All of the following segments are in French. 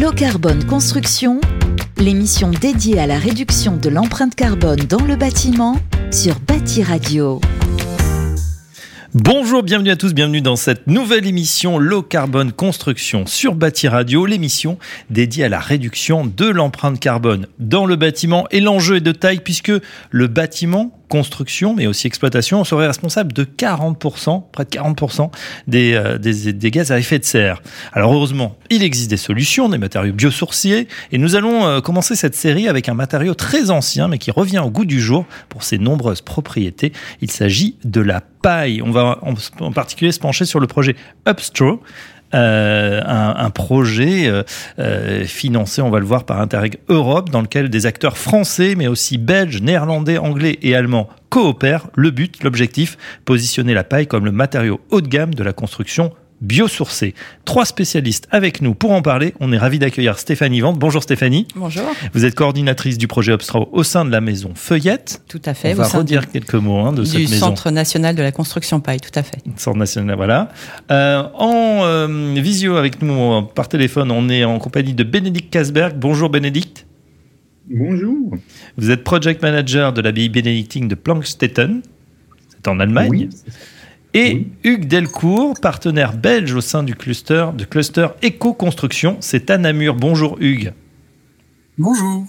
Low Carbone Construction, l'émission dédiée à la réduction de l'empreinte carbone dans le bâtiment sur Bâti Radio. Bonjour, bienvenue à tous, bienvenue dans cette nouvelle émission Low Carbone Construction sur Bâti Radio, l'émission dédiée à la réduction de l'empreinte carbone dans le bâtiment. Et l'enjeu est de taille puisque le bâtiment construction, mais aussi exploitation, on serait responsable de 40%, près de 40% des, euh, des, gaz à effet de serre. Alors heureusement, il existe des solutions, des matériaux biosourciers, et nous allons euh, commencer cette série avec un matériau très ancien, mais qui revient au goût du jour pour ses nombreuses propriétés. Il s'agit de la paille. On va en, en particulier se pencher sur le projet Upstraw, euh, un, un, projet euh, euh, financé, on va le voir, par Interreg Europe, dans lequel des acteurs français, mais aussi belges, néerlandais, anglais et allemands coopèrent. Le but, l'objectif, positionner la paille comme le matériau haut de gamme de la construction biosourcés. Trois spécialistes avec nous pour en parler. On est ravis d'accueillir Stéphanie Vente. Bonjour Stéphanie. Bonjour. Vous êtes coordinatrice du projet Obstro au sein de la maison Feuillette. Tout à fait. On va redire du, quelques mots hein, de cette maison. Du Centre national de la construction paille, tout à fait. Centre national, voilà. Euh, en euh, visio avec nous par téléphone, on est en compagnie de Bénédicte Kasberg. Bonjour Bénédicte. Bonjour. Vous êtes project manager de l'abbaye bénédictine de Plankstetten. C'est en Allemagne. Oui. Et oui. Hugues Delcourt, partenaire belge au sein du cluster, de cluster Éco-Construction, c'est à Namur. Bonjour Hugues. Bonjour.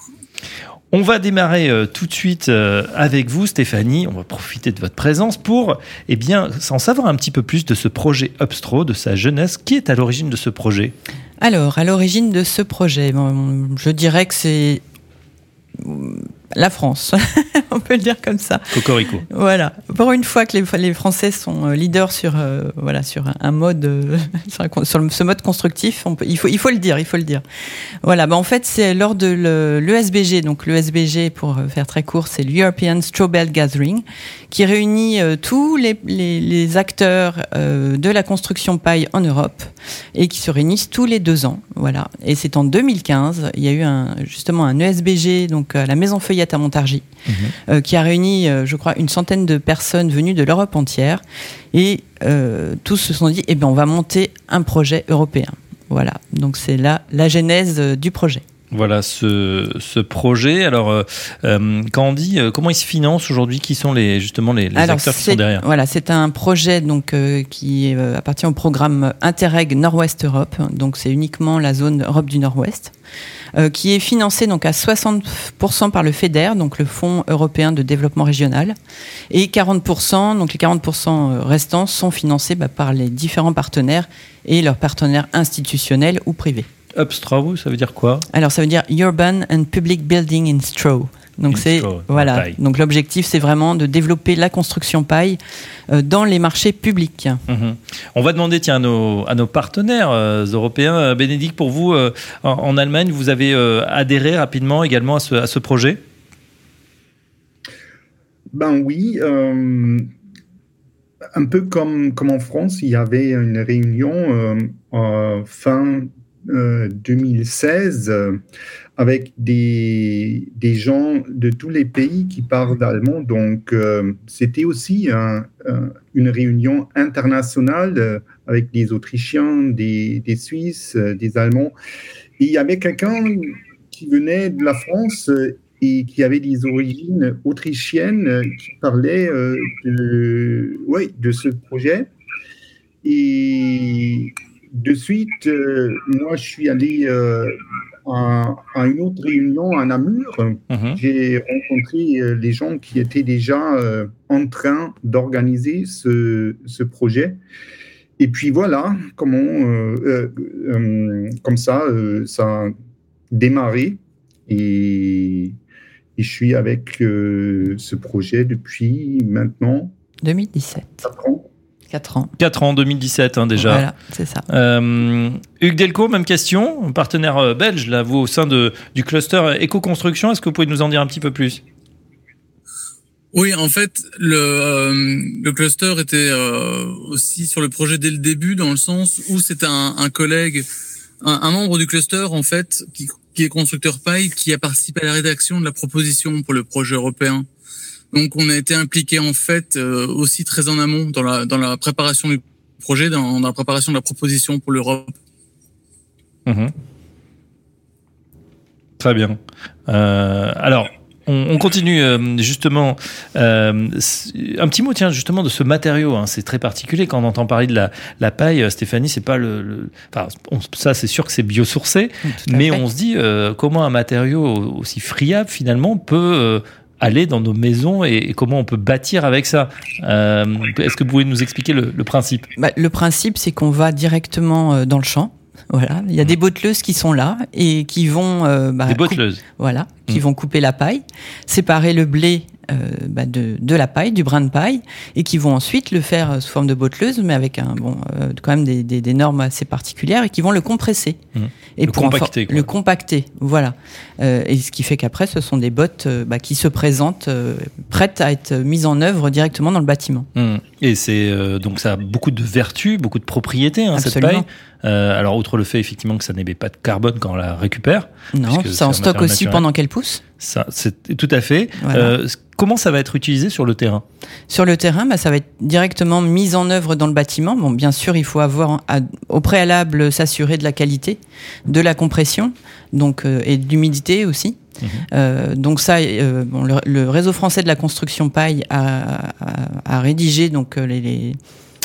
On va démarrer euh, tout de suite euh, avec vous, Stéphanie. On va profiter de votre présence pour, eh bien, en savoir un petit peu plus de ce projet Upstro, de sa jeunesse. Qui est à l'origine de ce projet? Alors, à l'origine de ce projet, bon, je dirais que c'est la France, on peut le dire comme ça. Cocorico. Voilà. Pour une fois que les, les Français sont leaders sur euh, voilà sur un mode euh, sur, un, sur, ce mode constructif, peut, il faut il faut le dire, il faut le dire. Voilà. Bah en fait, c'est lors de l'ESBG, donc l'ESBG pour faire très court, c'est l'European Strawbell Gathering, qui réunit euh, tous les, les, les acteurs euh, de la construction paille en Europe et qui se réunissent tous les deux ans. Voilà. Et c'est en 2015, il y a eu un, justement un ESBG donc à la Maison À Montargis, mmh. euh, qui a réuni, euh, je crois, une centaine de personnes venues de l'Europe entière. Et euh, tous se sont dit, eh bien, on va monter un projet européen. Voilà. Donc c'est là la genèse du projet. Voilà ce, ce, projet. Alors, euh, quand on dit euh, comment il se finance aujourd'hui, qui sont les justement les, les Alors, acteurs qui sont derrière? Voilà, c'est un projet donc euh, qui appartient au programme Interreg Nord-Ouest Europe. Donc, c'est uniquement la zone Europe du Nord-Ouest. Euh, qui est financé donc à 60% par le FEDER, donc le Fonds européen de développement régional, et 40%, donc les 40% restants sont financés bah, par les différents partenaires et leurs partenaires institutionnels ou privés. Upstraw, ça veut dire quoi? Alors ça veut dire Urban and Public Building in Straw. Donc c'est voilà. Donc l'objectif c'est vraiment de développer la construction paille euh, dans les marchés publics. Mmh. On va demander tiens à nos, à nos partenaires euh, européens. Bénédicte, pour vous euh, en, en, Allemagne, vous avez adhéré rapidement également à ce, à ce projet? Ben oui. un peu comme, comme en France, il y avait une réunion fin 2016 euh, avec des, des gens de tous les pays qui parlent allemand. Donc, euh, c'était aussi un, un, une réunion internationale euh, avec des Autrichiens, des, des Suisses, des Allemands. Il y avait quelqu'un qui venait de la France et qui avait des origines autrichiennes qui parlait de, ouais, de ce projet. Et de suite, euh, moi, je suis allé euh, à, à, une autre réunion à Namur. Mm -hmm. J'ai rencontré euh, les gens qui étaient déjà euh, en train d'organiser ce, ce, projet. Et puis voilà comment, euh, comme ça, ça a démarré. Et, et je suis avec ce projet depuis maintenant 2017. 4 ans. 4 ans. 4 ans, 2017 hein, déjà. Voilà, c'est ça. Euh, Hugues Delcourt, même question, partenaire belge, là, vous, au sein de, du cluster éco-construction, est-ce que vous pouvez nous en dire un petit peu plus? Oui, en fait, le, euh, le cluster était euh, aussi sur le projet dès le début, dans le sens où c'est un, un, collègue, un, un, membre du cluster, en fait, qui, qui est constructeur paille, qui a participé à la rédaction de la proposition pour le projet européen. Donc on a été impliqué en fait euh, aussi très en amont dans la dans la préparation du projet, dans, dans la préparation de la proposition pour l'Europe. Mmh. Très bien. alors, on, continue euh, justement. Euh, un petit mot, tiens, justement, de ce matériau. Hein. c'est très particulier quand on entend parler de la, paille. Euh, Stéphanie, c'est pas le. enfin, ça, c'est sûr que c'est biosourcé, mais on se dit comment un matériau aussi friable finalement peut aller dans nos maisons et, comment on peut bâtir avec ça. Est-ce que vous pouvez nous expliquer le, principe? Bah, Le principe, c'est qu'on va directement dans le champ. Voilà, il y a des botteleuses qui sont là et qui vont euh, bah, des botteleuses. Voilà, qui mmh. vont couper la paille, séparer le blé euh, bah, de, de, la paille, du brin de paille, et qui vont ensuite le faire euh, sous forme de botteleuse, mais avec un bon, euh, quand même des, des, des, normes assez particulières, et qui vont le compresser mmh. et le compacter, le compacter, voilà. Euh, et ce qui fait qu'après, ce sont des bottes bah, qui se présentent prêtes à être mises en œuvre directement dans le bâtiment. Mmh. Et c'est donc ça a beaucoup de vertus, beaucoup de propriétés hein, cette paille. Alors outre le fait effectivement que ça n'émet pas de carbone quand on la récupère. Non, ça en stocke aussi pendant qu'elle pousse. Ça, c'est tout à fait. Euh, comment ça va être utilisé sur le terrain? Sur le terrain, bah, ça va être directement mis en œuvre dans le bâtiment. Bon, bien sûr, il faut avoir au préalable s'assurer de la qualité, de la compression, donc euh, et de l'humidité aussi. Mhm. Euh, donc ça, euh, bon, le, réseau français de la construction paille a, a, a rédigé donc euh, les, les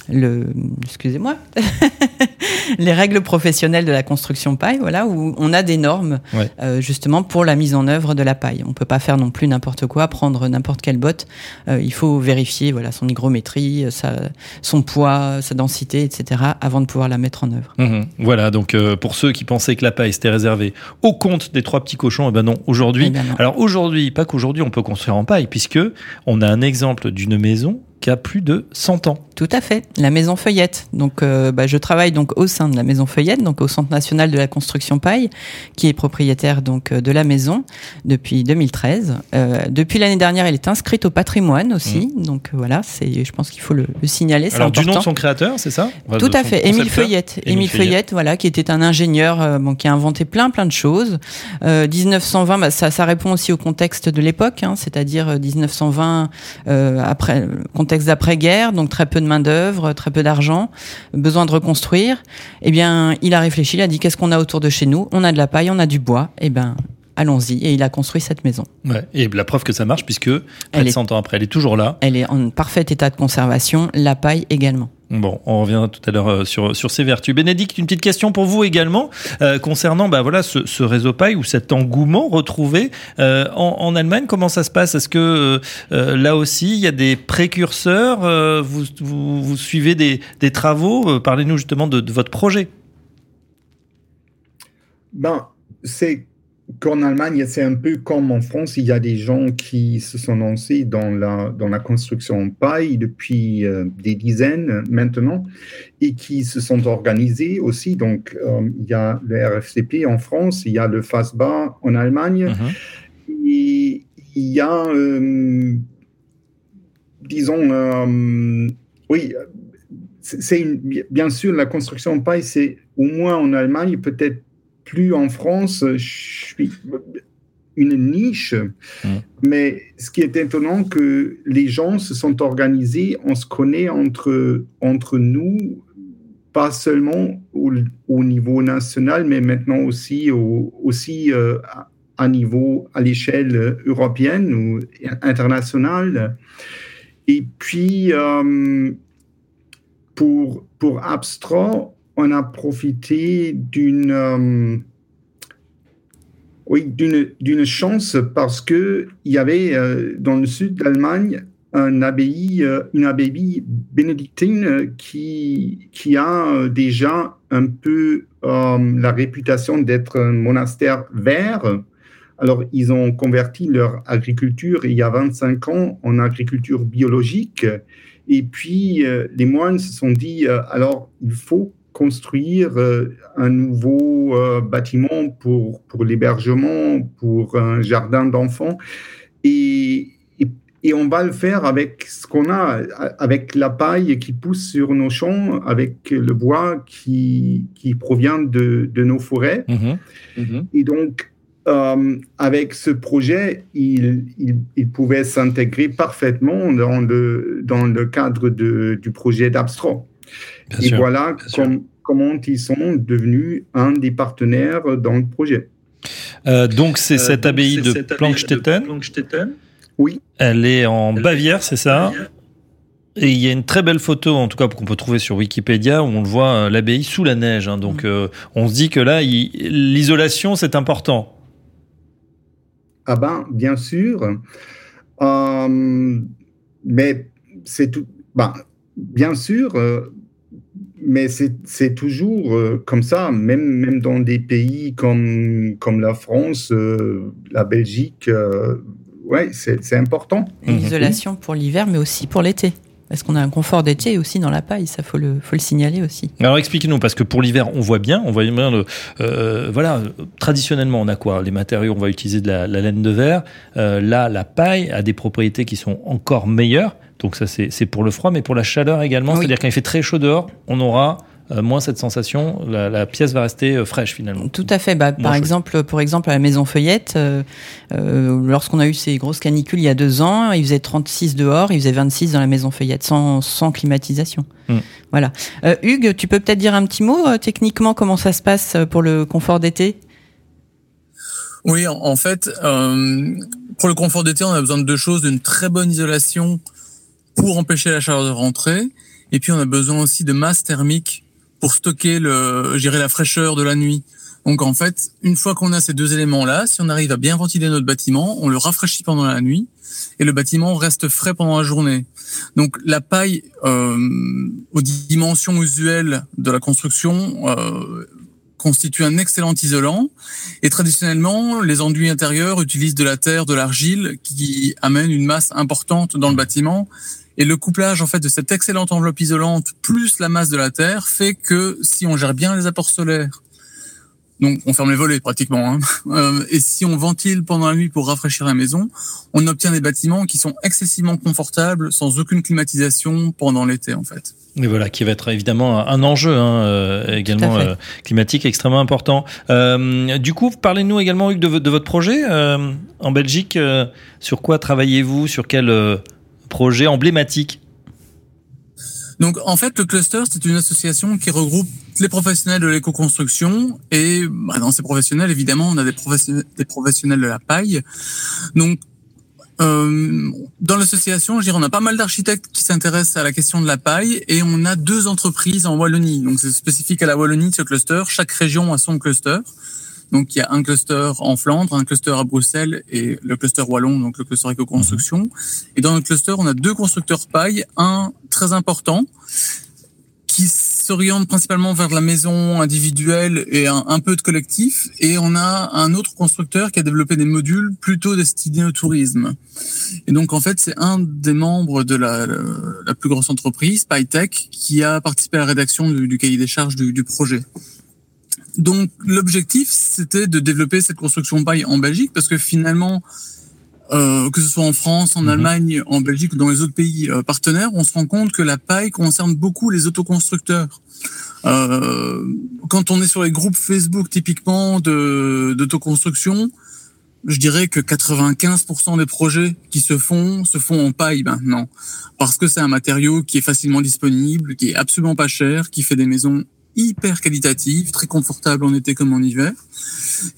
le, excusez-moi, les règles professionnelles de la construction paille, voilà, où on a des normes euh, justement pour la mise en œuvre de la paille. On peut pas faire non plus n'importe quoi, prendre n'importe quelle botte. Euh, il faut vérifier, voilà, son hygrométrie, sa, son poids, sa densité, etc., avant de pouvoir la mettre en œuvre. Mhm. Voilà, donc euh, pour ceux qui pensaient que la paille c'était réservé au compte des trois petits cochons, eh ben non, aujourd'hui. Eh ben alors aujourd'hui, pas qu'aujourd'hui, on peut construire en paille, puisque on a un exemple d'une maison qui a plus de 100 ans. Tout à fait, la Maison Feuillette. Donc, euh, bah, je travaille donc au sein de la Maison Feuillette, donc au Centre national de la construction paille, qui est propriétaire donc euh, de la maison depuis 2013. Euh, depuis l'année dernière, elle est inscrite au patrimoine aussi. Mmh. Donc voilà, c'est, je pense qu'il faut le, signaler. Alors du nom de son créateur, c'est ça? Tout à fait, Émile Feuillette. Émile Feuillette, voilà, qui était un ingénieur, bon, qui a inventé plein plein de choses. 1920, bah, ça, ça répond aussi au contexte de l'époque, hein, c'est-à-dire 1920 après contexte d'après-guerre, donc très peu de main d'œuvre, très peu d'argent, besoin de reconstruire. Eh bien, il a réfléchi, il a dit qu'est-ce qu'on a autour de chez nous? On a de la paille, on a du bois. Eh ben, allons-y. Et il a construit cette maison. Ouais, et la preuve que ça marche, puisque près de 100 ans après, elle est toujours là. Elle est en parfait état de conservation, la paille également. Bon, on revient tout à l'heure euh, sur, sur ces vertus. Bénédicte, une petite question pour vous également euh, concernant bah, ce, réseau paille ou cet engouement retrouvé euh, en, Allemagne. Comment ça se passe? Est-ce que là aussi, il y a des précurseurs vous, suivez des, travaux? Parlez-nous justement de, de, votre projet. Ben, c'est qu'en Allemagne, c'est un peu comme en France, il y a des gens qui se sont lancés dans la, dans la construction en paille depuis euh, des dizaines maintenant et qui se sont organisés aussi. Donc, euh, il y a le RFCP en France, il y a le FASBA en Allemagne. Uh-huh. Et il y a, euh, disons, oui, c'est bien sûr la construction en paille, c'est au moins en Allemagne, peut-être plus en France, je suis une niche. Mmh. Mais ce qui est étonnant, que les gens se sont organisés, on se connaît entre, entre nous, pas seulement au, niveau national, mais maintenant aussi, au, aussi euh, à niveau, à l'échelle européenne ou internationale. Et puis, euh, pour, pour on a profité d'une euh, oui, d'une chance parce que il y avait euh, dans le sud d'Allemagne un euh, une abbaye bénédictine qui, qui a déjà un peu la réputation d'être un monastère vert. Alors, ils ont converti leur agriculture il y a 25 ans en agriculture biologique. Et puis, les moines se sont dit, alors, il faut construire euh, un nouveau euh, bâtiment pour, pour l'hébergement, pour un jardin d'enfants. Et, et, on va le faire avec ce qu'on a, avec la paille qui pousse sur nos champs, avec le bois qui, qui provient de, de nos forêts. Mm-hmm. Mm-hmm. Et donc, euh, avec ce projet, il, il, il pouvait s'intégrer parfaitement dans le, dans le cadre de, du projet d'Abstro et voilà comment ils sont devenus un des partenaires dans le projet. donc c'est cette abbaye de Plankstetten. Oui. Elle est en Bavière, c'est ça et il y a une très belle photo, en tout cas qu'on peut trouver sur Wikipédia, où on le voit l'abbaye sous la neige. Hein. donc mm. on se dit que là, l'isolation, c'est important. Ah ben, bien sûr. Euh, mais c'est tout. Ben, bien sûr, euh, mais c'est toujours euh, comme ça, même, même dans des pays comme, comme la France, la Belgique. ouais, c'est important. L'isolation pour l'hiver, mais aussi pour l'été. Est-ce qu'on a un confort d'été aussi dans la paille Ça, faut le, faut le signaler aussi. Alors expliquez-nous, parce que pour l'hiver, on voit bien, on voit bien le, euh, voilà, traditionnellement, on a quoi? Les matériaux, on va utiliser de la, laine de verre. Euh, là, la paille a des propriétés qui sont encore meilleures. Donc ça, c'est pour le froid, mais pour la chaleur également. C'est-à-dire quand il fait très chaud dehors, on aura euh, moins cette sensation, la, pièce va rester euh, fraîche finalement. Tout à fait. Bah, par exemple, pour exemple, à la Maison Feuillette, euh, lorsqu'on a eu ces grosses canicules il y a deux ans, il faisait 36 dehors, il faisait 26 dans la Maison Feuillette, sans, sans climatisation. Hmm. Voilà. Hugues, tu peux peut-être dire un petit mot techniquement comment ça se passe pour le confort d'été? Oui, en fait, pour le confort d'été, on a besoin de deux choses d'une très bonne isolation pour empêcher la chaleur de rentrer. Et puis on a besoin aussi de masse thermique pour stocker le, gérer la fraîcheur de la nuit. Donc en fait, une fois qu'on a ces deux éléments-là, si on arrive à bien ventiler notre bâtiment, on le rafraîchit pendant la nuit et le bâtiment reste frais pendant la journée. Donc la paille, euh, aux dimensions usuelles de la construction, euh, constitue un excellent isolant. Et traditionnellement, les enduits intérieurs utilisent de la terre, de l'argile, qui amène une masse importante dans le bâtiment et le couplage en fait de cette excellente enveloppe isolante plus la masse de la terre fait que si on gère bien les apports solaires, donc on ferme les volets pratiquement, hein, euh, et si on ventile pendant la nuit pour rafraîchir la maison, on obtient des bâtiments qui sont excessivement confortables sans aucune climatisation pendant l'été en fait. Et voilà, qui va être évidemment un enjeu hein, euh, également euh, climatique extrêmement important. du coup, parlez-nous également Hugues de, de votre projet en Belgique. sur quoi travaillez-vous Sur quel projet emblématique? Donc en fait, le cluster, c'est une association qui regroupe les professionnels de l'éco-construction et bah, dans ces professionnels, évidemment, on a des professionnels, des professionnels de la paille. Donc euh, dans l'association, je dirais, on a pas mal d'architectes qui s'intéressent à la question de la paille et on a deux entreprises en Wallonie. Donc c'est spécifique à la Wallonie ce cluster. Chaque région a son cluster. Donc il y a un cluster en Flandre, un cluster à Bruxelles et le cluster wallon, donc le cluster éco-construction. Et dans le cluster, on a deux constructeurs paille, un très important qui s'oriente principalement vers la maison individuelle et un, peu de collectif. Et on a un autre constructeur qui a développé des modules plutôt destinés au tourisme. Et donc, en fait, c'est un des membres de la, plus grosse entreprise, PyTech, qui a participé à la rédaction du, cahier des charges du, du projet. Donc l'objectif, c'était de développer cette construction paille en Belgique, parce que finalement, euh, que ce soit en France, en mhm. Allemagne, en Belgique ou dans les autres pays euh, partenaires, on se rend compte que la paille concerne beaucoup les autoconstructeurs. Euh, quand on est sur les groupes Facebook typiquement d'autoconstruction, je dirais que 95% des projets qui se font se font en paille maintenant, parce que c'est un matériau qui est facilement disponible, qui est absolument pas cher, qui fait des maisons hyper qualitative, très confortable en été comme en hiver.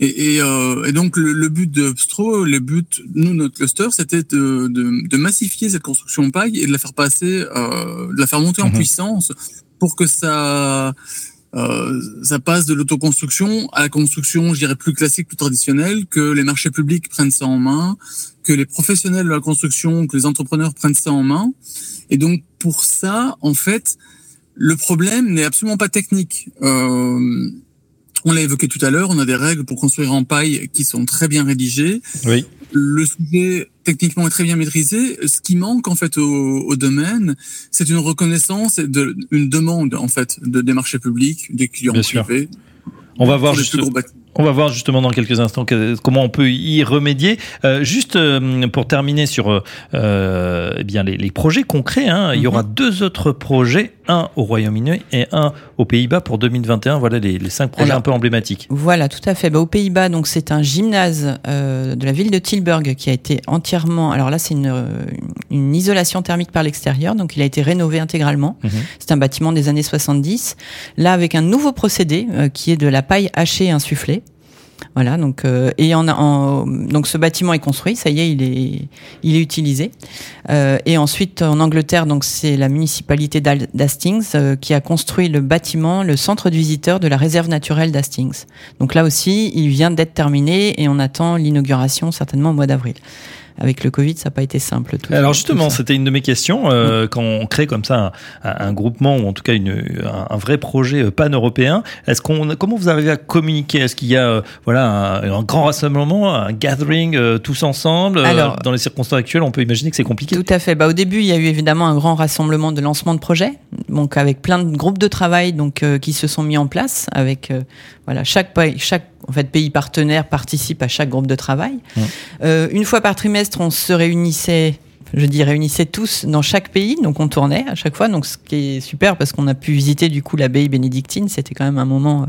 Et, et, euh, et donc le, but de Stro, le but, nous, notre cluster, c'était de, de, de, massifier cette construction paille et de la faire passer, euh, de la faire monter en mhm. puissance pour que ça... Euh, ça passe de l'autoconstruction à la construction, je dirais, plus classique, plus traditionnelle, que les marchés publics prennent ça en main, que les professionnels de la construction, que les entrepreneurs prennent ça en main. Et donc, pour ça, en fait, le problème n'est absolument pas technique. Euh, on l'a évoqué tout à l'heure, on a des règles pour construire en paille qui sont très bien rédigées. Oui. Le sujet techniquement est très bien maîtrisé. Ce qui manque en fait au, domaine, c'est une reconnaissance, de, une demande en fait de des marchés publics, des clients privés. On va voir juste. On va voir justement dans quelques instants comment on peut y remédier. Euh, juste euh, pour terminer sur euh, eh bien les, projets concrets, hein, il y aura mhm. deux autres projets, un au Royaume-Uni et un aux Pays-Bas pour 2021. Voilà les, cinq projets un peu emblématiques. Voilà, tout à fait. Bah, aux Pays-Bas, donc c'est un gymnase de la ville de Tilburg qui a été entièrement. Alors là, c'est une, une isolation thermique par l'extérieur, donc il a été rénové intégralement. Mhm. C'est un bâtiment des années 70. Là, avec un nouveau procédé qui est de la paille hachée insufflée. Voilà, donc euh, et en, en, donc ce bâtiment est construit, ça y est, il est il est utilisé. Euh, et ensuite en Angleterre, donc c'est la municipalité d'Hastings euh, qui a construit le bâtiment, le centre de visiteurs de la réserve naturelle d'Hastings. Donc là aussi, il vient d'être terminé et on attend l'inauguration certainement au mois d'avril avec le Covid, ça n'a pas été simple. Tout Alors justement, c'était une de mes questions. Euh, quand on crée comme ça un, un, groupement ou en tout cas une, un, vrai projet euh, pan-européen, est-ce qu'on, comment vous arrivez à communiquer? Est-ce qu'il y a euh, voilà un, grand rassemblement, un gathering tous ensemble Alors, Dans les circonstances actuelles, on peut imaginer que c'est compliqué. Tout à fait. Bah, au début, il y a eu évidemment un grand rassemblement de lancement de projet, donc avec plein de groupes de travail donc qui se sont mis en place avec voilà chaque chaque en fait, pays partenaires participent à chaque groupe de travail. Euh, une fois par trimestre, on se réunissait je dis réunissait tous dans chaque pays, donc on tournait à chaque fois, donc ce qui est super parce qu'on a pu visiter du coup l'abbaye bénédictine, c'était quand même un moment euh,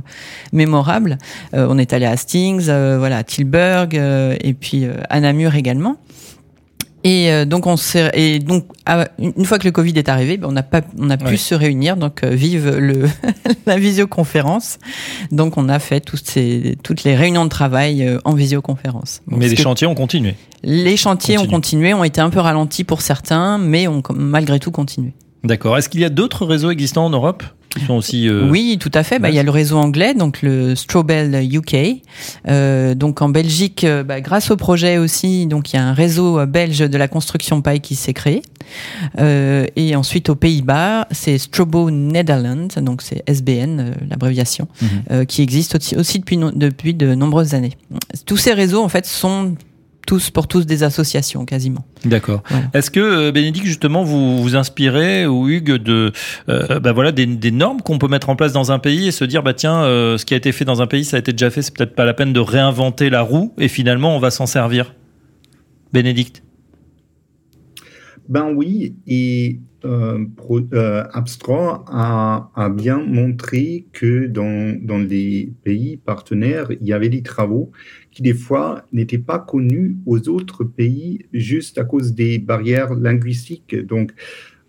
mémorable. Euh, on est allé à Hastings, voilà, à Tilburg et puis à Namur également. Et euh, donc on s'est et donc une fois que le Covid est arrivé, ben, on n'a pas on a pu se réunir donc euh, vive le la visioconférence. Donc on a fait toutes ces toutes les réunions de travail euh, en visioconférence. mais les chantiers ont continué. Les chantiers ont continué, ont été un peu ralentis pour certains, mais ont malgré tout continué. D'accord. Est-ce qu'il y a d'autres réseaux existants en Europe? Sont aussi. Euh, oui, tout à fait. Bah, il y a le réseau anglais, donc le Strobel UK. Euh, donc en Belgique, euh, bah, grâce au projet aussi, donc il y a un réseau belge de la construction paille qui s'est créé. et ensuite aux Pays-Bas, c'est Strobo Netherlands, donc c'est SBN l'abréviation, mhm. qui existe aussi, aussi depuis, depuis de nombreuses années. Tous ces réseaux en fait sont tous pour tous des associations quasiment. D'accord. Est-ce que euh, Bénédicte justement vous vous inspirez ou Hugues de euh, bah voilà des, des normes qu'on peut mettre en place dans un pays et se dire bah tiens euh, ce qui a été fait dans un pays ça a été déjà fait c'est peut-être pas la peine de réinventer la roue et finalement on va s'en servir? Bénédicte? Ben oui et euh, euh, Abstra a, a, bien montré que dans, dans les pays partenaires, il y avait des travaux qui des fois n'étaient pas connus aux autres pays juste à cause des barrières linguistiques. Donc,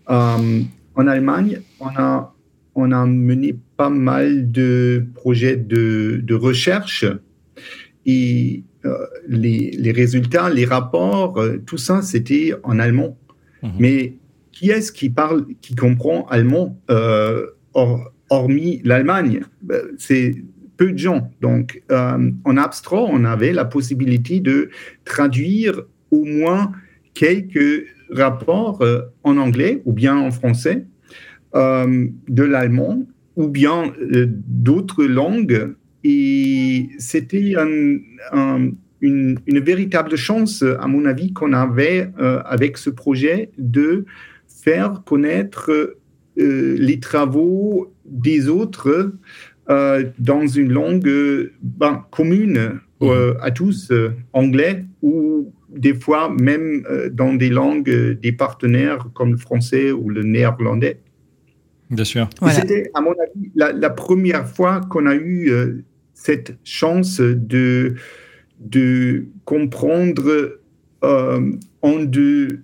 euh, en Allemagne, on a, on a mené pas mal de projets de, de recherche et euh, les, les, résultats, les rapports, tout ça, c'était en allemand. Mmh. Mais qui est-ce qui parle, qui comprend allemand, euh, hormis l'Allemagne? Ben, C'est peu de gens. Donc, euh, en abstrait, on avait la possibilité de traduire au moins quelques rapports euh, en anglais ou bien en français, de l'allemand ou bien d'autres langues. Et c'était une, une, véritable chance, à mon avis, qu'on avait avec ce projet de faire connaître euh, les travaux des autres euh, dans une langue ben, commune euh, mhm. à tous, anglais ou des fois même dans des langues des partenaires comme le français ou le néerlandais. Bien sûr. C'était, à mon avis, la, première fois qu'on a eu cette chance de, de comprendre en deux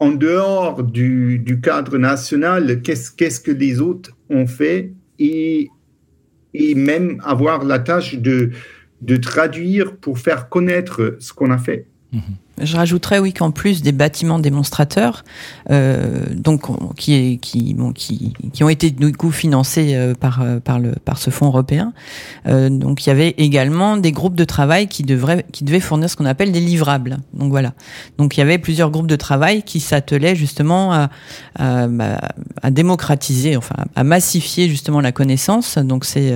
en dehors du, cadre national, qu'est-ce que les autres ont fait et, même avoir la tâche de, traduire pour faire connaître ce qu'on a fait? Mhm. Je rajouterais oui qu'en plus des bâtiments démonstrateurs, euh, donc qui, qui, bon, qui, qui ont été du coup financés euh, par euh, par le par ce fonds européen. Euh, donc il y avait également des groupes de travail qui devraient qui devaient fournir ce qu'on appelle des livrables. Donc voilà. Donc il y avait plusieurs groupes de travail qui s'attelaient justement à, à, bah, à, démocratiser, enfin à massifier justement la connaissance. Donc c'est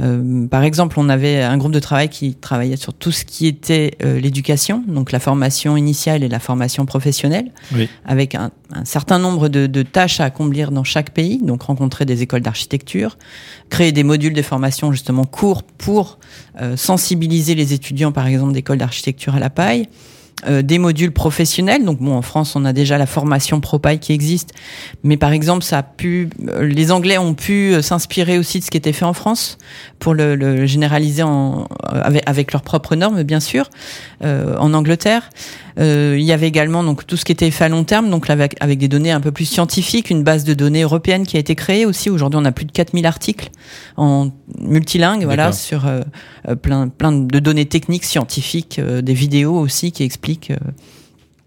euh, par exemple on avait un groupe de travail qui travaillait sur tout ce qui était l'éducation, donc la formation initiale et la formation professionnelle, avec un, certain nombre de, tâches à accomplir dans chaque pays, donc rencontrer des écoles d'architecture, créer des modules de formation justement courts pour euh, sensibiliser les étudiants, par exemple, d'écoles d'architecture à la paille, euh, des modules professionnels. Donc bon, en France, on a déjà la formation ProPy qui existe, mais par exemple, ça a pu, euh, les Anglais ont pu euh, s'inspirer aussi de ce qui était fait en France pour le, le généraliser en, avec, avec, leurs propres normes, bien sûr, euh, en Angleterre. Euh, il y avait également donc tout ce qui était fait à long terme, donc avec, avec des données un peu plus scientifiques, une base de données européenne qui a été créée aussi. Aujourd'hui, on a plus de 4000 articles en multilingue, voilà, sur euh, plein plein de données techniques, scientifiques, euh, des vidéos aussi qui expliquent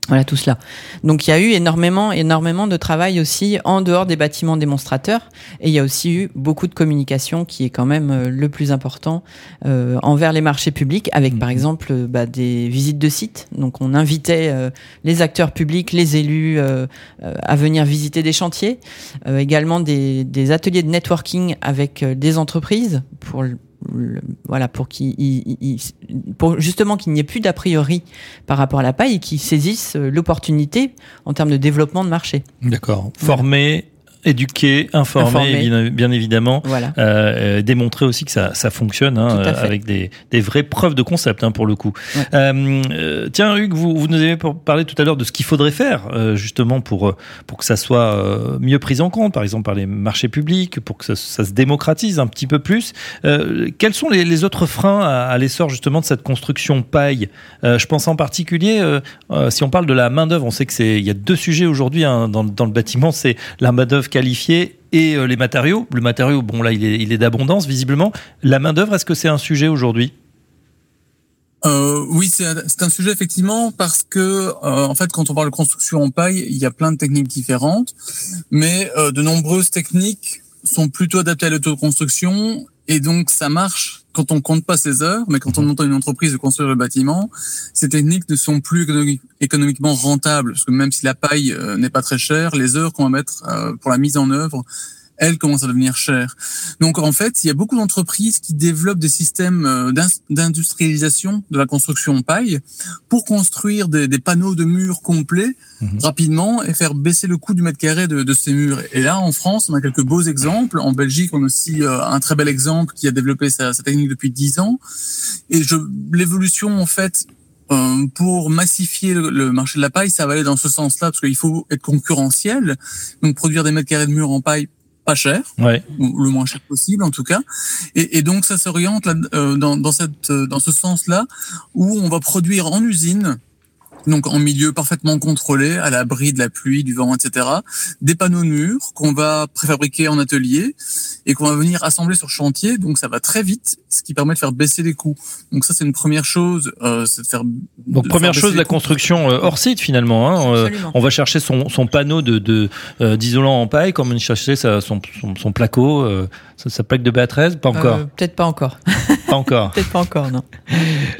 voilà tout cela. Donc il y a eu énormément, énormément de travail aussi en dehors des bâtiments démonstrateurs, et il y a aussi eu beaucoup de communication qui est quand même euh, le plus important euh, envers les marchés publics, avec par mhm. exemple euh, bah, des visites de sites. Donc on invitait euh, les acteurs publics, les élus euh, à venir visiter des chantiers, également des, des, ateliers de networking avec des entreprises pour voilà pour qu'il pour justement qu'il n'y ait plus d'a priori par rapport à la paille et qu'ils saisissent l'opportunité en termes de développement de marché. D'accord. Former éduquer, informer, Bien, évidemment, voilà. euh, démontrer aussi que ça, ça fonctionne hein, avec des, des, vraies preuves de concept hein, pour le coup. Ouais. Euh, euh tiens, Hugues, vous, vous nous avez parlé tout à l'heure de ce qu'il faudrait faire euh, justement pour euh, pour que ça soit euh, mieux pris en compte, par exemple par les marchés publics, pour que ça, ça se démocratise un petit peu plus. quels sont les, les, autres freins à, à l'essor justement de cette construction paille? Je pense en particulier, si on parle de la main d'œuvre, on sait que c'est il y a deux sujets aujourd'hui hein, dans, dans le bâtiment, c'est la main d'œuvre qualifiés et euh, les matériaux. Le matériau, bon là, il est, il est d'abondance visiblement. La main d'œuvre, est-ce que c'est un sujet aujourd'hui? Euh, oui, c'est un sujet effectivement parce que euh, en fait, quand on parle de construction en paille, il y a plein de techniques différentes, mais de nombreuses techniques sont plutôt adaptées à l'autoconstruction et donc ça marche quand on compte pas ses heures, mais quand on monte une entreprise de construire le bâtiment, ces techniques ne sont plus économiquement rentables, parce que même si la paille euh, n'est pas très chère, les heures qu'on va mettre euh, pour la mise en œuvre elle commence à devenir chère. Donc en fait, il y a beaucoup d'entreprises qui développent des systèmes euh, d'industrialisation de la construction en paille pour construire des, des panneaux de murs complets mmh. rapidement et faire baisser le coût du mètre carré de, de, ces murs. Et là, en France, on a quelques beaux exemples. En Belgique, on a aussi euh, un très bel exemple qui a développé sa, sa technique depuis dix ans. Et je l'évolution en fait euh, pour massifier le, le, marché de la paille, ça va aller dans ce sens-là, parce qu'il faut être concurrentiel. Donc produire des mètres carrés de murs en paille pas cher, ouais. ou le moins cher possible en tout cas. Et, et donc ça s'oriente euh, dans, dans, cette, euh, dans ce sens-là, où on va produire en usine donc en milieu parfaitement contrôlé, à l'abri de la pluie, du vent, etc. Des panneaux murs qu'on va préfabriquer en atelier et qu'on va venir assembler sur chantier. Donc ça va très vite, ce qui permet de faire baisser les coûts. Donc ça c'est une première chose, euh, c'est de faire. Donc première chose, la construction euh, hors site finalement. Hein, euh, on va chercher son, son panneau de d'isolant euh, en paille, comme on cherchait sa, son, son, son placo, euh, sa, plaque de BA13, pas encore. Peut-être pas encore. pas encore. Peut-être pas encore, non.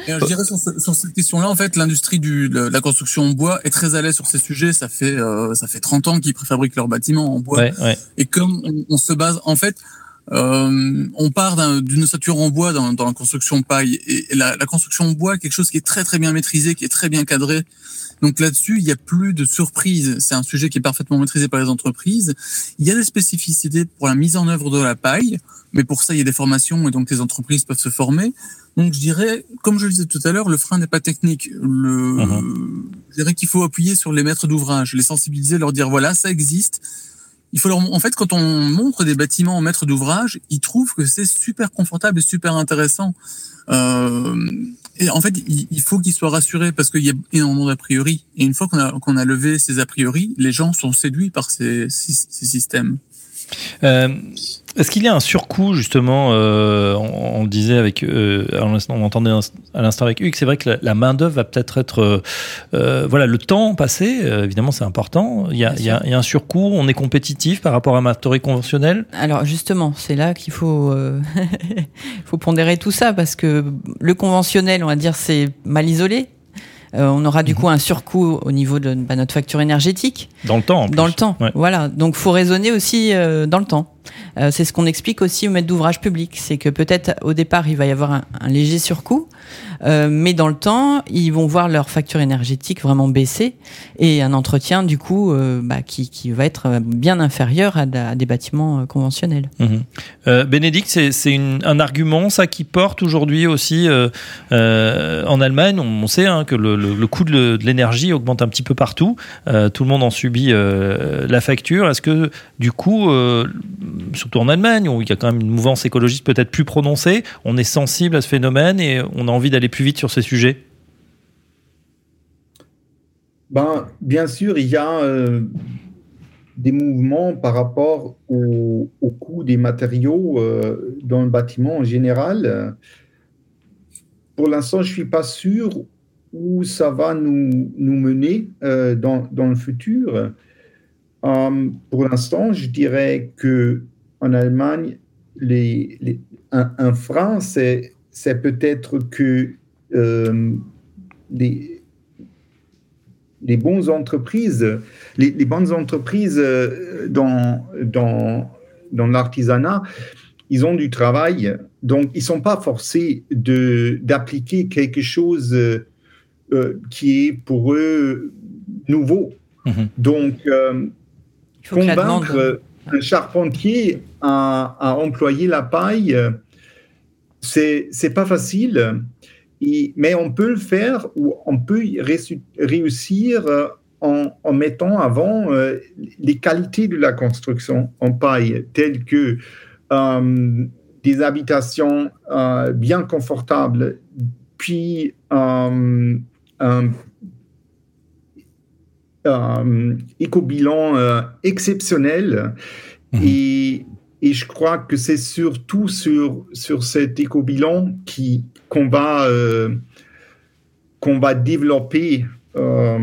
Et je dirais sur, sur cette question-là, en fait, l'industrie du la construction en bois est très à l'aise sur ces sujets. Ça fait euh, ça fait 30 ans qu'ils préfabriquent leurs bâtiments en bois. Ouais, ouais. Et comme on, on, se base, en fait, euh, on part d'une ossature en bois dans, dans, la construction paille. Et, et la, la, construction en bois quelque chose qui est très très bien maîtrisé, qui est très bien cadré. Donc là-dessus, il n'y a plus de surprise. C'est un sujet qui est parfaitement maîtrisé par les entreprises. Il y a des spécificités pour la mise en œuvre de la paille, mais pour ça, il y a des formations et donc les entreprises peuvent se former. Donc je dirais, comme je le disais tout à l'heure, le frein n'est pas technique. Le, uh -huh. Je dirais qu'il faut appuyer sur les maîtres d'ouvrage, les sensibiliser, leur dire voilà, ça existe. Il faut leur, en fait, quand on montre des bâtiments aux maîtres d'ouvrage, ils trouvent que c'est super confortable et super intéressant. Euh, et en fait, il, faut qu'ils soient rassurés parce qu'il y a énormément d'a priori. Et une fois qu'on a, qu'on a levé ces a priori, les gens sont séduits par ces, ces systèmes. Euh, Est-ce qu'il y a un surcoût justement euh, on, on, disait avec, euh, on entendait à l'instant avec Hugues, c'est vrai que la, la main d'œuvre va peut-être être, être euh, voilà, le temps passé, euh, évidemment c'est important. Il y, a, il, y a, il y, a, un surcoût, on est compétitif par rapport à un matériau conventionnel. Alors justement, c'est là qu'il faut, euh, faut pondérer tout ça parce que le conventionnel, on va dire, c'est mal isolé. Euh, on aura du mmh. coup un surcoût au niveau de bah, notre facture énergétique. Dans le temps. Dans le temps. Ouais. Voilà. Donc, faut raisonner aussi euh, dans le temps. Euh, c'est ce qu'on explique aussi au maître d'ouvrage public, c'est que peut-être au départ il va y avoir un, léger surcoût, euh, mais dans le temps ils vont voir leur facture énergétique vraiment baisser et un entretien du coup euh, bah, qui, qui, va être bien inférieur à, des bâtiments conventionnels. Mmh. Bénédicte, c'est un argument ça qui porte aujourd'hui aussi en Allemagne. On, sait hein, que le, le, coût de l'énergie augmente un petit peu partout. tout le monde en subit la facture. Est-ce que du coup surtout en Allemagne, où il y a quand même une mouvance écologiste peut-être plus prononcée, on est sensible à ce phénomène et on a envie d'aller plus vite sur ces sujets ben, Bien sûr, il y a euh, des mouvements par rapport au, coût des matériaux euh, dans le bâtiment en général. Pour l'instant, je ne suis pas sûr où ça va nous, nous mener euh, dans, dans, le futur. Euh, pour l'instant, je dirais que en Allemagne, les, les, un, un, frein, c'est, c'est peut-être que euh, les, les bonnes entreprises, les, les bonnes entreprises euh, dans, dans, dans l'artisanat, ils ont du travail, donc ils ne sont pas forcés de, d'appliquer quelque chose euh, qui est pour eux nouveau. Mmh. Donc, euh, convaincre un charpentier à, à, employer la paille, c'est c'est pas facile. Et, mais on peut le faire ou on peut réussir en, en mettant avant euh, les qualités de la construction en paille, telles que euh, des habitations euh, bien confortables, puis un euh, éco-bilan euh, exceptionnel. Mmh. Et, et, je crois que c'est surtout sur, sur cet éco-bilan qu'on va, euh, qu'on va développer euh,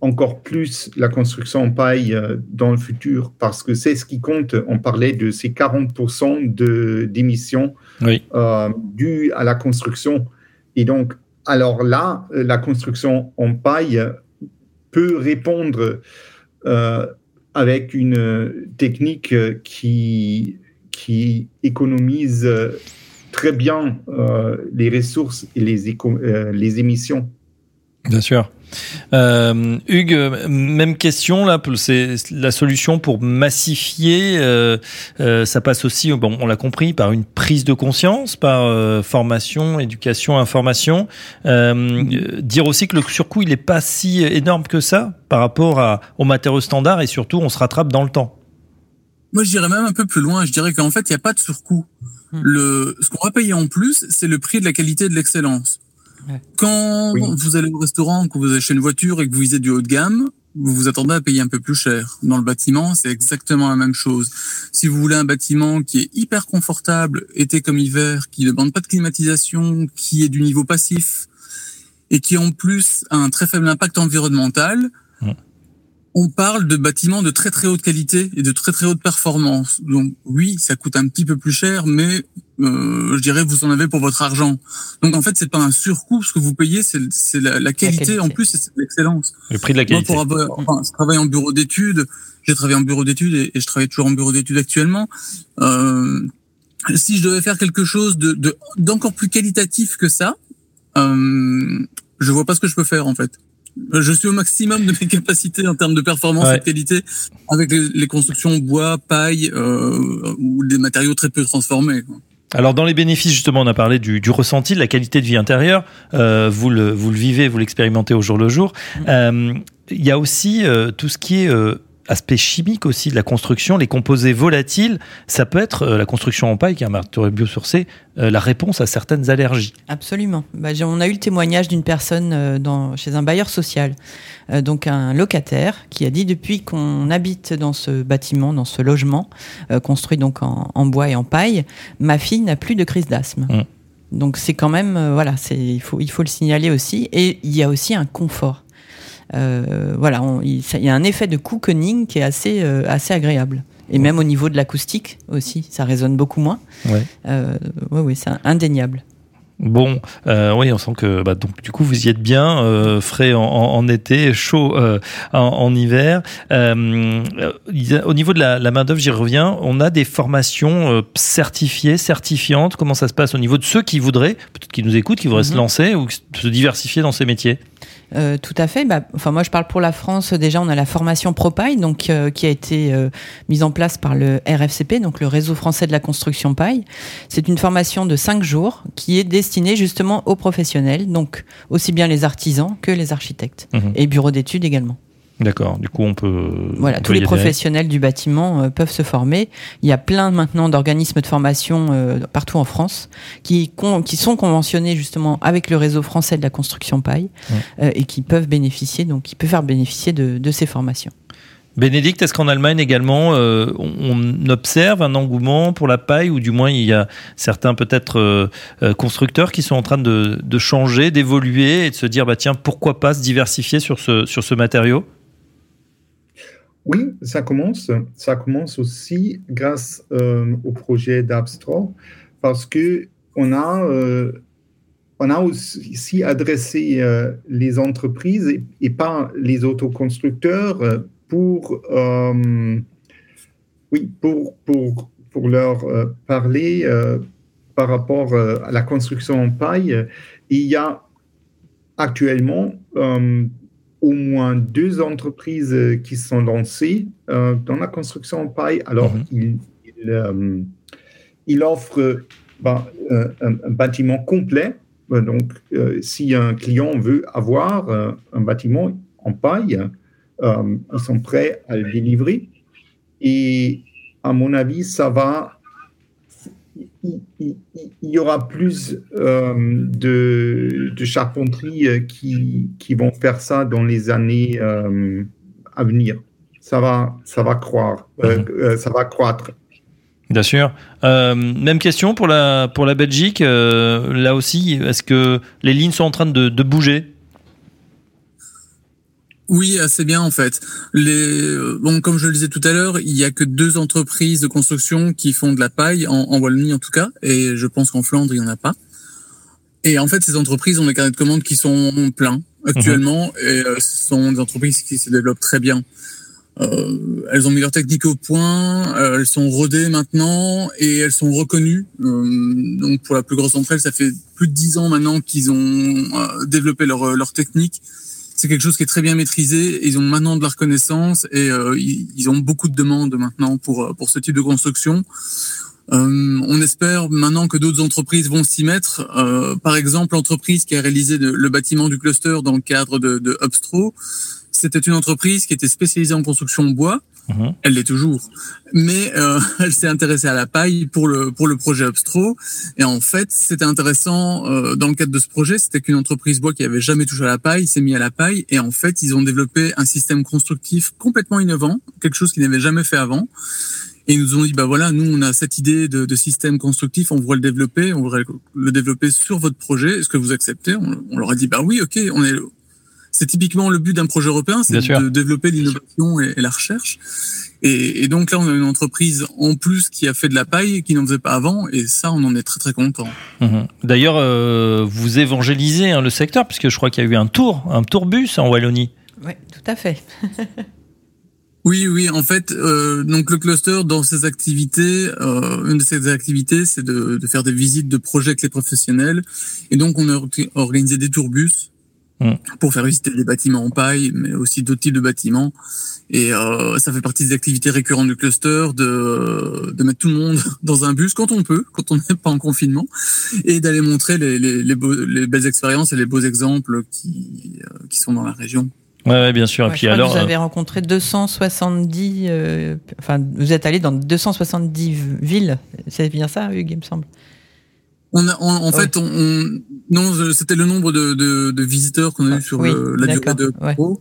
encore plus la construction en paille euh, dans le futur, parce que c'est ce qui compte. On parlait de ces 40% d'émissions oui. dues à la construction. Et donc, alors là, la construction en paille peut répondre euh, avec une technique qui, qui économise très bien euh, les ressources et euh, les émissions. Bien sûr. Euh, Hugues, même question là. C'est la solution pour massifier. Euh, euh, ça passe aussi, bon, on l'a compris, par une prise de conscience, par euh, formation, éducation, information. Euh, dire aussi que le surcoût il est pas si énorme que ça par rapport à, aux matériaux standards et surtout on se rattrape dans le temps. Moi, je dirais même un peu plus loin. Je dirais qu'en fait, il n'y a pas de surcoût. Hmm. Le, ce qu'on va payer en plus, c'est le prix de la qualité et de l'excellence. Quand oui. vous allez au restaurant, que vous achetez une voiture et que vous visez du haut de gamme, vous vous attendez à payer un peu plus cher. Dans le bâtiment, c'est exactement la même chose. Si vous voulez un bâtiment qui est hyper confortable, été comme hiver, qui ne demande pas de climatisation, qui est du niveau passif et qui en plus a un très faible impact environnemental, on parle de bâtiments de très très haute qualité et de très très haute performance. Donc oui, ça coûte un petit peu plus cher, mais euh, je dirais vous en avez pour votre argent. Donc en fait, c'est pas un surcoût. Ce que vous payez, c'est la, la, qualité, la qualité en plus, c'est l'excellence. Le prix de la qualité. Moi, pour avoir, enfin, je travaille en bureau d'études. J'ai travaillé en bureau d'études et, et, je travaille toujours en bureau d'études actuellement. Euh, si je devais faire quelque chose de d'encore plus qualitatif que ça, euh, je vois pas ce que je peux faire en fait je suis au maximum de mes capacités en termes de performance ouais. et de qualité avec les, les constructions bois, paille euh, ou des matériaux très peu transformés. Quoi. Alors dans les bénéfices justement, on a parlé du, du ressenti, de la qualité de vie intérieure. Euh, vous le vous le vivez, vous l'expérimentez au jour le jour. Il euh, y a aussi euh, tout ce qui est euh, aspect chimique aussi de la construction, les composés volatiles, ça peut être euh, la construction en paille, qui est un matériau biosourcé, euh, la réponse à certaines allergies. Absolument. Bah, on a eu le témoignage d'une personne euh, dans, chez un bailleur social, euh, donc un locataire, qui a dit depuis qu'on habite dans ce bâtiment, dans ce logement, construit donc en, en, bois et en paille, ma fille n'a plus de crise d'asthme. Mmh. Donc c'est quand même, voilà, il faut, il faut le signaler aussi. Et il y a aussi un confort. Euh, voilà, il, y a un effet de cocooning qui est assez, euh, assez agréable. Et ouais. même au niveau de l'acoustique aussi, ça résonne beaucoup moins. Ouais. Euh, oui, oui, c'est indéniable. Bon, euh, oui, on sent que bah, donc du coup vous y êtes bien, euh, frais en, en, été, chaud euh, en, en, hiver. Au niveau de la, la main d'œuvre, j'y reviens. On a des formations certifiées, certifiantes. Comment ça se passe au niveau de ceux qui voudraient, peut-être qui nous écoutent, qui voudraient se mhm. lancer ou se diversifier dans ces métiers? Euh, tout à fait. Bah, enfin, moi, je parle pour la France. Déjà, on a la formation ProPaille, donc euh, qui a été euh, mise en place par le RFCP, donc le Réseau français de la construction paille. C'est une formation de cinq jours qui est destinée justement aux professionnels, donc aussi bien les artisans que les architectes mhm. et bureaux d'études également. D'accord. Du coup, on peut. Voilà, tous les professionnels du bâtiment euh, peuvent se former. Il y a plein maintenant d'organismes de formation euh, partout en France qui, qui sont conventionnés justement avec le réseau français de la construction paille euh, et qui peuvent bénéficier, donc qui peuvent faire bénéficier de, de ces formations. Bénédicte, est-ce qu'en Allemagne également, on observe un engouement pour la paille, ou du moins il y a certains peut-être constructeurs qui sont en train de, de changer, d'évoluer et de se dire bah tiens pourquoi pas se diversifier sur ce sur ce matériau? Oui, ça commence. Ça commence aussi grâce euh, au projet d'Abstract parce que on a, euh, on a aussi adressé euh, les entreprises et, pas les autoconstructeurs pour, oui, pour, pour, pour leur parler par rapport à la construction en paille. Il y a actuellement au moins deux entreprises euh, qui sont lancées euh, dans la construction en paille. Alors, mhm. il, il, euh, offre bah, un, bâtiment complet. Donc, si un client veut avoir un bâtiment en paille, ils sont prêts à le délivrer. Et à mon avis, ça va il, y aura plus euh, de, de, charpenterie euh, qui, qui, vont faire ça dans les années euh, à venir. Ça va, ça va croire, ça va croître. Bien sûr. même question pour la, pour la Belgique. là aussi, est-ce que les lignes sont en train de, de bouger? Oui, assez bien en fait. Les, euh, bon, comme je le disais tout à l'heure, il y a que deux entreprises de construction qui font de la paille en, en Wallonie en tout cas, et je pense qu'en Flandre il y en a pas. Et en fait, ces entreprises ont des carnets de commandes qui sont pleins actuellement, mhm. et euh, ce sont des entreprises qui se développent très bien. Euh, elles ont mis leur technique au point, euh, elles sont rodées maintenant et elles sont reconnues. donc pour la plus grosse d'entre elles, ça fait plus de dix ans maintenant qu'ils ont développé leur, leur technique c'est quelque chose qui est très bien maîtrisé. Ils ont maintenant de la reconnaissance et euh, ils, ont beaucoup de demandes maintenant pour euh, pour ce type de construction. Euh, on espère maintenant que d'autres entreprises vont s'y mettre. Euh, par exemple, l'entreprise qui a réalisé le bâtiment du cluster dans le cadre de, de Upstro, c'était une entreprise qui était spécialisée en construction bois Mhm. Elle l'est toujours. Mais euh, elle s'est intéressée à la paille pour le pour le projet Upstro. Et en fait, c'était intéressant euh, dans le cadre de ce projet, c'était qu'une entreprise bois qui avait jamais touché à la paille s'est mis à la paille. Et en fait, ils ont développé un système constructif complètement innovant, quelque chose qu'ils n'avaient jamais fait avant. Et ils nous ont dit, bah voilà, nous, on a cette idée de, de système constructif, on voudrait le développer, on voudrait le développer sur votre projet. Est-ce que vous acceptez? On, on, leur a dit, bah oui, ok, on est, c'est typiquement le but d'un projet européen, c'est de développer l'innovation et, la recherche. Et, donc là, on a une entreprise en plus qui a fait de la paille qui n'en faisait pas avant, et ça, on en est très très content. Mhm. D'ailleurs, euh, vous évangélisez hein, le secteur, puisque je crois qu'il y a eu un tour, un tourbus en Wallonie. Oui, tout à fait. Oui, oui. En fait, euh, donc le cluster dans ses activités, euh, une de ses activités, c'est de, de, faire des visites de projets avec les professionnels. Et donc, on a organisé des tourbus Mm. pour faire visiter des bâtiments en paille, mais aussi d'autres types de bâtiments. Et euh, ça fait partie des activités récurrentes du cluster de, de mettre tout le monde dans un bus quand on peut, quand on n'est pas en confinement, et d'aller montrer les, les, les, les, belles expériences et les beaux exemples qui, euh, qui sont dans la région. Ouais, bien sûr. et puis alors, vous avez rencontré 270, euh, enfin, vous êtes allé dans 270 villes. C'est bien ça, Hugues, il me semble. On a, en fait, on, non, c'était le nombre de, de, de visiteurs qu'on a eu sur la durée de Pro.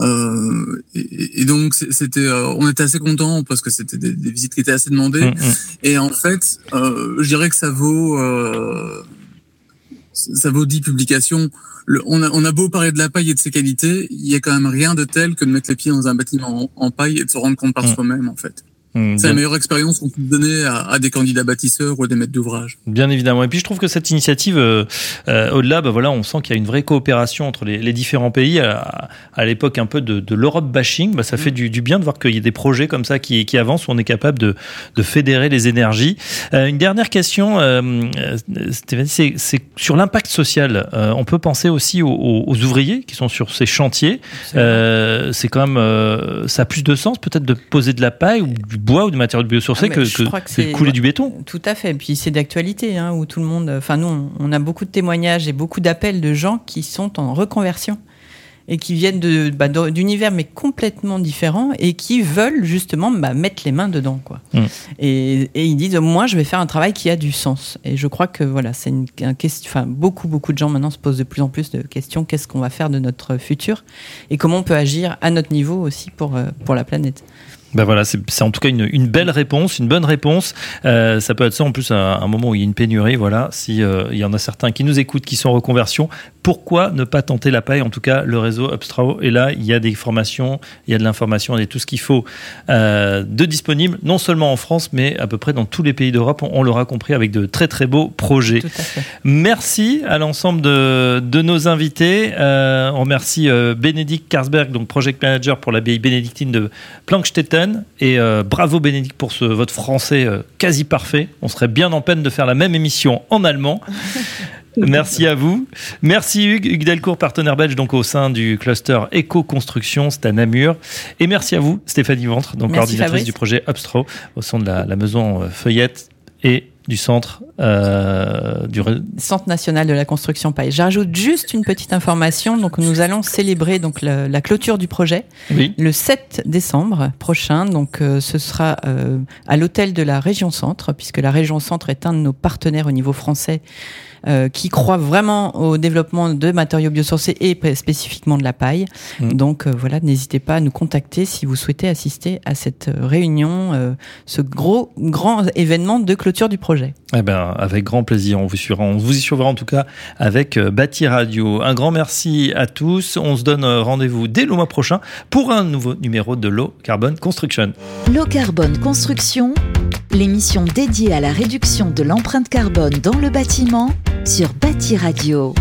Euh, et, et, donc c'était, euh, on était assez contents parce que c'était des, des, visites qui étaient assez demandées. Mm, mm. Et en fait, euh, je dirais que ça vaut, euh, ça vaut 10 publications. Le, on, a, on a beau parler de la paille et de ses qualités, il y a quand même rien de tel que de mettre les pieds dans un bâtiment en, paille et de se rendre compte par mm. soi-même en fait. Mmh, c'est la meilleure expérience qu'on peut donner à, des candidats bâtisseurs ou à des maîtres d'ouvrage. Bien évidemment. Et puis je trouve que cette initiative, euh, euh, au-delà, bah voilà, on sent qu'il y a une vraie coopération entre les, différents pays. À, l'époque un peu de, l'Europe bashing, bah, ça fait mmh. du, bien de voir qu'il y a des projets comme ça qui, avancent où on est capable de, fédérer les énergies. Euh, une dernière question, Stéphanie, c'est sur l'impact social. on peut penser aussi aux, ouvriers qui sont sur ces chantiers. c'est quand même, ça a plus de sens peut-être de poser de la paille ou du bois ou de matériaux biosourcés ah, que, que, de couler du béton. Tout à fait. Et puis c'est d'actualité, hein, où tout le monde. Enfin, nous, on a beaucoup de témoignages et beaucoup d'appels de gens qui sont en reconversion et qui viennent de, bah, d'univers mais complètement différents et qui veulent justement bah, mettre les mains dedans quoi. Mm. Et, et, ils disent moi je vais faire un travail qui a du sens. Et je crois que voilà c'est une, question. Enfin beaucoup beaucoup de gens maintenant se posent de plus en plus de questions qu'est-ce qu'on va faire de notre futur et comment on peut agir à notre niveau aussi pour euh, pour la planète? Ben voilà, c'est en tout cas une, une, belle réponse, une bonne réponse. Euh, ça peut être ça en plus à un moment où il y a une pénurie. Voilà, si euh, il y en a certains qui nous écoutent, qui sont en reconversion, pourquoi ne pas tenter la paille En tout cas, le réseau Upstrao est là. Il y a des formations, il y a de l'information, il y a tout ce qu'il faut euh, de disponible, non seulement en France, mais à peu près dans tous les pays d'Europe. On, l'aura compris avec de très très beaux projets. Merci à l'ensemble de, de, nos invités. On remercie Bénédicte Karsberg, donc project manager pour l'abbaye bénédictine de Plankstetten. Et euh, bravo Bénédicte pour ce, votre français euh, quasi parfait. On serait bien en peine de faire la même émission en allemand. Merci à vous. Merci Hugues, Hugues Delcourt, partenaire belge donc au sein du cluster Éco-Construction, c'est à Namur. Et merci à vous, Stéphanie Ventre, donc coordinatrice du projet Upstro au sein de la, maison euh, Feuillette et du centre euh, du Centre national de la construction paille. J'ajoute juste une petite information. Donc nous allons célébrer donc la, clôture du projet le 7 décembre prochain. Donc euh, ce sera euh, à l'hôtel de la région Centre puisque la région Centre est un de nos partenaires au niveau français euh, qui croit vraiment au développement de matériaux biosourcés et spécifiquement de la paille. Mm. Donc euh, voilà, n'hésitez pas à nous contacter si vous souhaitez assister à cette euh, réunion, ce gros grand événement de clôture du projet. Eh ben, avec grand plaisir, on vous suivra, on vous y suivra en tout cas avec Bâti Radio. Un grand merci à tous. On se donne rendez-vous dès le mois prochain pour un nouveau numéro de Low Carbon Construction. Low Carbon Construction, l'émission dédiée à la réduction de l'empreinte carbone dans le bâtiment sur Bâti Radio.